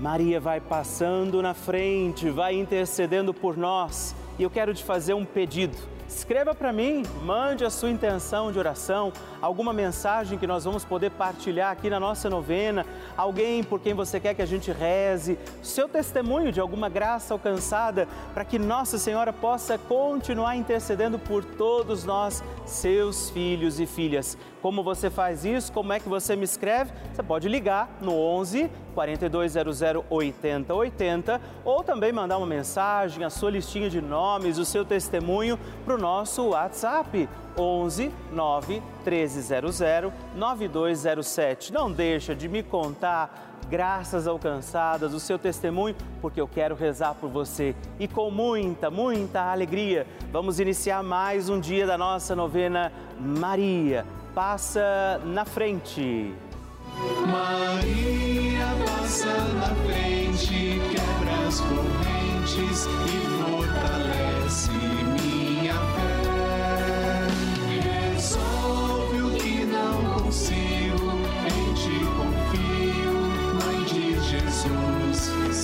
Maria vai passando na frente, vai intercedendo por nós. E eu quero te fazer um pedido. Escreva para mim, mande a sua intenção de oração, alguma mensagem que nós vamos poder partilhar aqui na nossa novena, alguém por quem você quer que a gente reze, seu testemunho de alguma graça alcançada, para que Nossa Senhora possa continuar intercedendo por todos nós, seus filhos e filhas. Como você faz isso? Como é que você me escreve? Você pode ligar no 11 4200 8080 ou também mandar uma mensagem, a sua listinha de nomes, o seu testemunho para o nosso WhatsApp 11 9 1300 9207. Não deixa de me contar graças alcançadas, o seu testemunho, porque eu quero rezar por você. E com muita, muita alegria, vamos iniciar mais um dia da nossa novena Maria passa na frente. Maria passa na frente, quebra as correntes e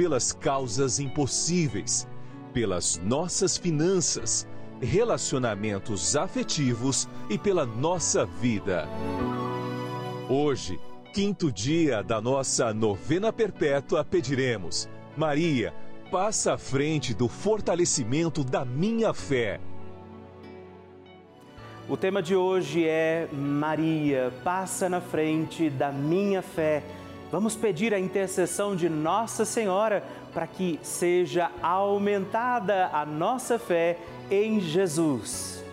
pelas causas impossíveis, pelas nossas finanças, relacionamentos afetivos e pela nossa vida. Hoje, quinto dia da nossa novena perpétua, pediremos: Maria, passa à frente do fortalecimento da minha fé. O tema de hoje é Maria, passa na frente da minha fé. Vamos pedir a intercessão de Nossa Senhora para que seja aumentada a nossa fé em Jesus.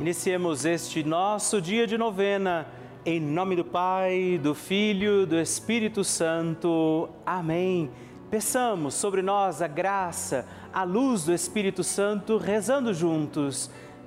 Iniciemos este nosso dia de novena em nome do Pai, do Filho, do Espírito Santo. Amém. Peçamos sobre nós a graça, a luz do Espírito Santo, rezando juntos.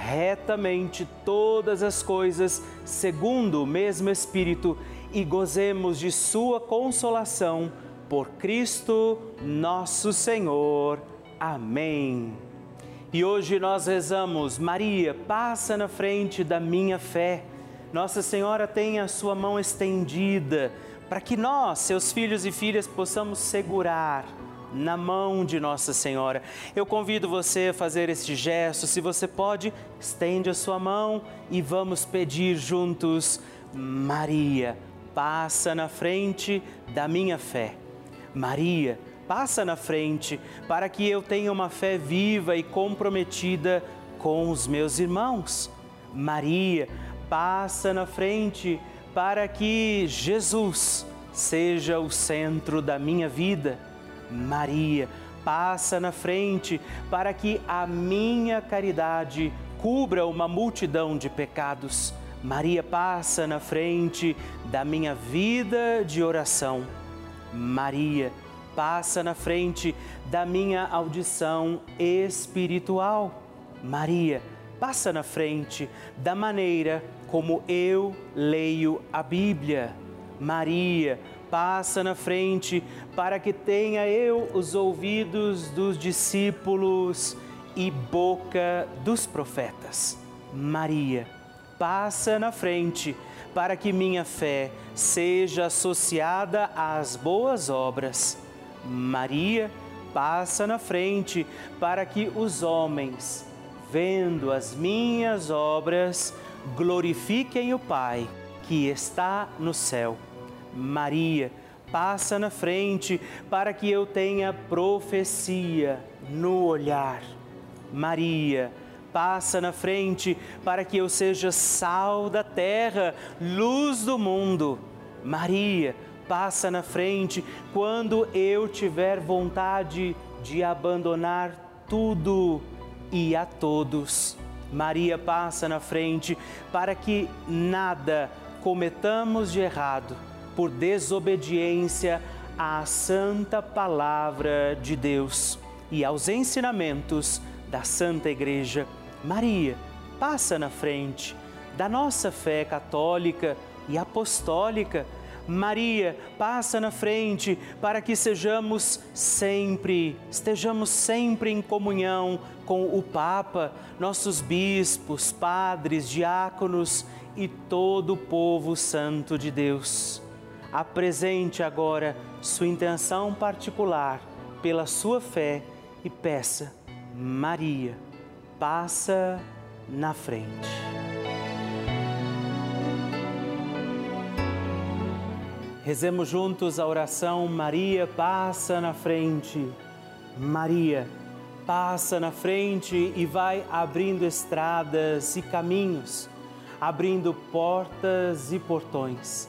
retamente todas as coisas segundo o mesmo Espírito e gozemos de Sua consolação por Cristo nosso Senhor. Amém. E hoje nós rezamos: Maria, passa na frente da minha fé. Nossa Senhora tem a sua mão estendida para que nós, seus filhos e filhas, possamos segurar na mão de Nossa Senhora. Eu convido você a fazer este gesto. Se você pode, estende a sua mão e vamos pedir juntos: Maria, passa na frente da minha fé. Maria, passa na frente para que eu tenha uma fé viva e comprometida com os meus irmãos. Maria, passa na frente para que Jesus seja o centro da minha vida. Maria, passa na frente para que a minha caridade cubra uma multidão de pecados. Maria passa na frente da minha vida de oração. Maria passa na frente da minha audição espiritual. Maria passa na frente da maneira como eu leio a Bíblia. Maria passa na frente para que tenha eu os ouvidos dos discípulos e boca dos profetas. Maria passa na frente para que minha fé seja associada às boas obras. Maria passa na frente para que os homens, vendo as minhas obras, glorifiquem o Pai que está no céu. Maria passa na frente para que eu tenha profecia no olhar. Maria passa na frente para que eu seja sal da terra, luz do mundo. Maria passa na frente quando eu tiver vontade de abandonar tudo e a todos. Maria passa na frente para que nada cometamos de errado por desobediência à santa palavra de Deus e aos ensinamentos da Santa Igreja. Maria passa na frente da nossa fé católica e apostólica. Maria passa na frente para que sejamos sempre, estejamos sempre em comunhão com o Papa, nossos bispos, padres, diáconos e todo o povo santo de Deus. Apresente agora sua intenção particular pela sua fé e peça, Maria, passa na frente. Rezemos juntos a oração Maria passa na frente. Maria passa na frente e vai abrindo estradas e caminhos, abrindo portas e portões,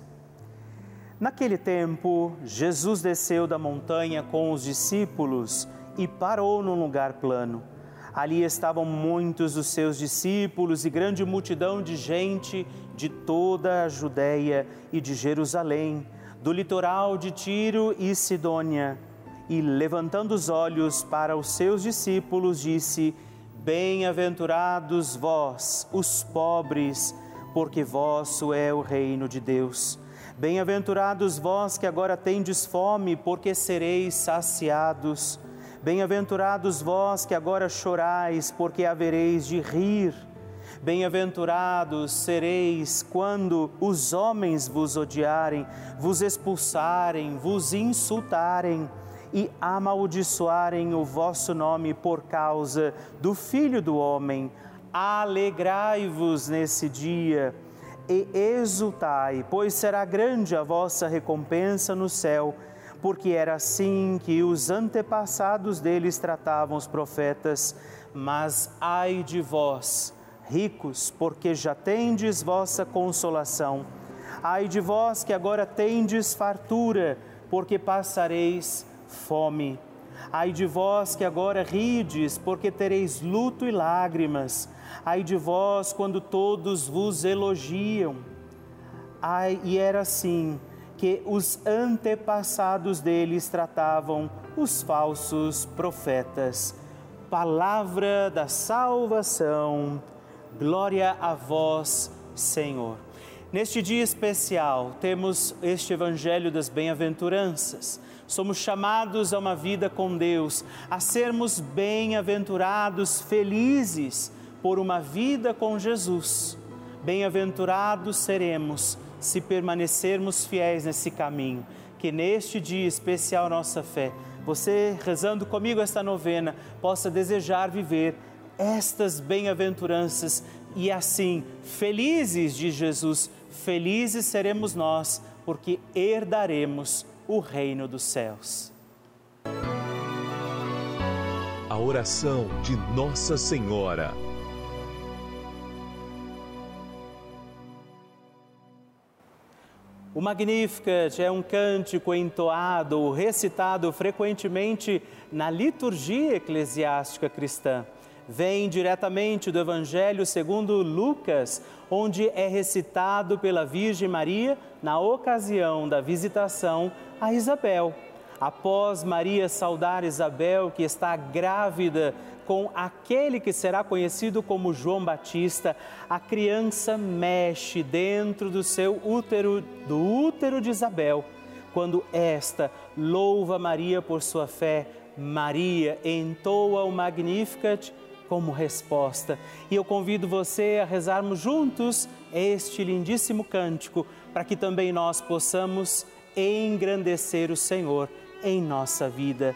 Naquele tempo, Jesus desceu da montanha com os discípulos e parou num lugar plano. Ali estavam muitos dos seus discípulos e grande multidão de gente de toda a Judéia e de Jerusalém, do litoral de Tiro e Sidônia. E levantando os olhos para os seus discípulos, disse: Bem-aventurados vós, os pobres, porque vosso é o reino de Deus. Bem-aventurados vós que agora tendes fome, porque sereis saciados. Bem-aventurados vós que agora chorais, porque havereis de rir. Bem-aventurados sereis quando os homens vos odiarem, vos expulsarem, vos insultarem e amaldiçoarem o vosso nome por causa do Filho do Homem. Alegrai-vos nesse dia e exultai, pois será grande a vossa recompensa no céu, porque era assim que os antepassados deles tratavam os profetas. Mas ai de vós, ricos, porque já tendes vossa consolação. Ai de vós que agora tendes fartura, porque passareis fome. Ai de vós que agora rides, porque tereis luto e lágrimas. Ai de vós quando todos vos elogiam. Ai, e era assim que os antepassados deles tratavam os falsos profetas. Palavra da salvação. Glória a vós, Senhor. Neste dia especial, temos este Evangelho das Bem-aventuranças. Somos chamados a uma vida com Deus, a sermos bem-aventurados, felizes por uma vida com Jesus. Bem-aventurados seremos se permanecermos fiéis nesse caminho. Que neste dia especial nossa fé, você rezando comigo esta novena, possa desejar viver estas bem-aventuranças e assim, felizes de Jesus, felizes seremos nós, porque herdaremos o reino dos céus. A oração de Nossa Senhora. O Magnificat é um cântico entoado, recitado frequentemente na liturgia eclesiástica cristã vem diretamente do Evangelho segundo Lucas, onde é recitado pela Virgem Maria na ocasião da visitação a Isabel. Após Maria saudar Isabel, que está grávida com aquele que será conhecido como João Batista, a criança mexe dentro do seu útero, do útero de Isabel. Quando esta louva Maria por sua fé, Maria entoa o Magnificat como resposta. E eu convido você a rezarmos juntos este lindíssimo cântico, para que também nós possamos engrandecer o Senhor em nossa vida.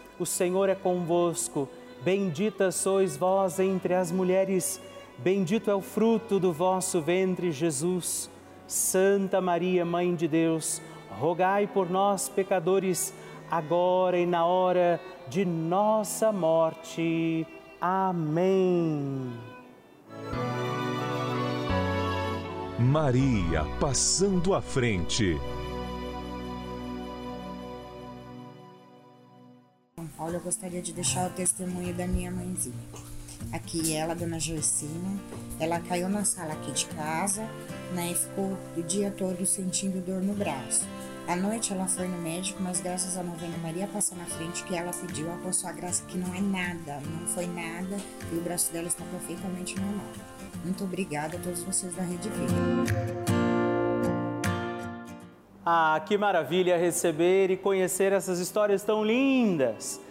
o Senhor é convosco. Bendita sois vós entre as mulheres, bendito é o fruto do vosso ventre, Jesus. Santa Maria, Mãe de Deus, rogai por nós, pecadores, agora e na hora de nossa morte. Amém. Maria passando à frente. Paulo, eu gostaria de deixar o testemunho da minha mãezinha. Aqui ela, dona Joicina, ela caiu na sala aqui de casa, né, e ficou o dia todo sentindo dor no braço. À noite ela foi no médico, mas graças à novena Maria passa na frente que ela pediu a sua graça que não é nada, não foi nada e o braço dela está perfeitamente normal. Muito obrigada a todos vocês da Rede Vida. Ah, que maravilha receber e conhecer essas histórias tão lindas!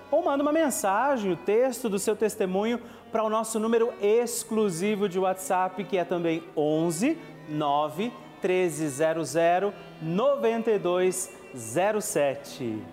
ou manda uma mensagem, o texto do seu testemunho para o nosso número exclusivo de WhatsApp, que é também 11 9 1300 9207.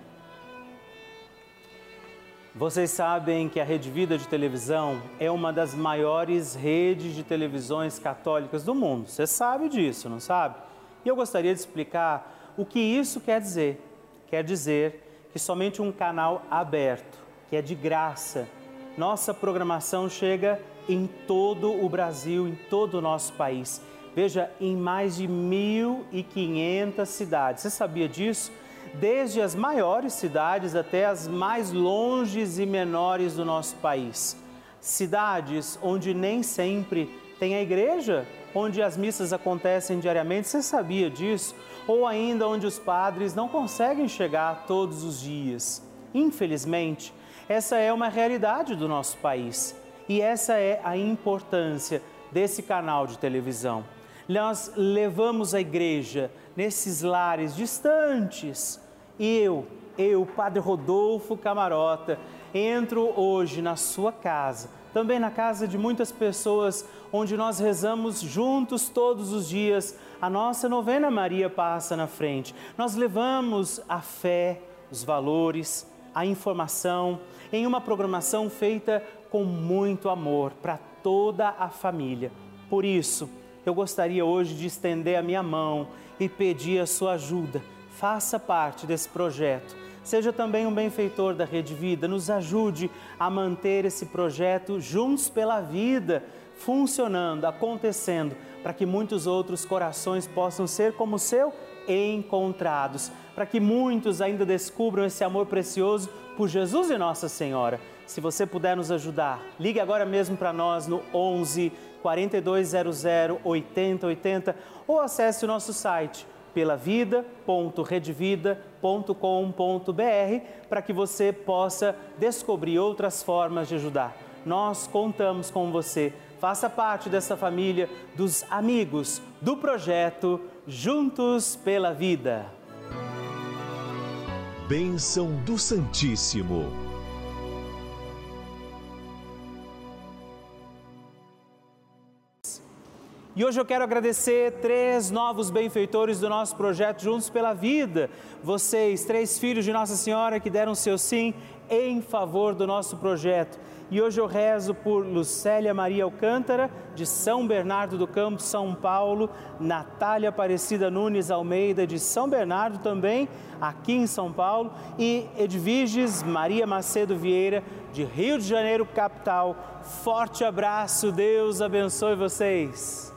Vocês sabem que a Rede Vida de Televisão é uma das maiores redes de televisões católicas do mundo. Você sabe disso, não sabe? E eu gostaria de explicar o que isso quer dizer. Quer dizer que somente um canal aberto, que é de graça, nossa programação chega em todo o Brasil, em todo o nosso país. Veja, em mais de 1.500 cidades. Você sabia disso? desde as maiores cidades até as mais longes e menores do nosso país. Cidades onde nem sempre tem a igreja, onde as missas acontecem diariamente, você sabia disso? Ou ainda onde os padres não conseguem chegar todos os dias. Infelizmente, essa é uma realidade do nosso país e essa é a importância desse canal de televisão. Nós levamos a igreja nesses lares distantes. E eu, eu, Padre Rodolfo Camarota, entro hoje na sua casa, também na casa de muitas pessoas, onde nós rezamos juntos todos os dias. A nossa novena Maria passa na frente. Nós levamos a fé, os valores, a informação em uma programação feita com muito amor para toda a família. Por isso, eu gostaria hoje de estender a minha mão e pedir a sua ajuda. Faça parte desse projeto. Seja também um benfeitor da Rede Vida, nos ajude a manter esse projeto juntos pela vida, funcionando, acontecendo, para que muitos outros corações possam ser como o seu encontrados, para que muitos ainda descubram esse amor precioso por Jesus e Nossa Senhora. Se você puder nos ajudar, ligue agora mesmo para nós no 11 4200 8080 ou acesse o nosso site pelavida.redvida.com.br para que você possa descobrir outras formas de ajudar. Nós contamos com você. Faça parte dessa família dos amigos do projeto Juntos pela Vida. Bênção do Santíssimo. E hoje eu quero agradecer três novos benfeitores do nosso projeto Juntos pela Vida. Vocês, três filhos de Nossa Senhora que deram seu sim em favor do nosso projeto. E hoje eu rezo por Lucélia Maria Alcântara, de São Bernardo do Campo, São Paulo, Natália Aparecida Nunes Almeida, de São Bernardo também, aqui em São Paulo, e Edviges Maria Macedo Vieira, de Rio de Janeiro, capital. Forte abraço, Deus abençoe vocês.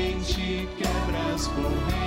gospel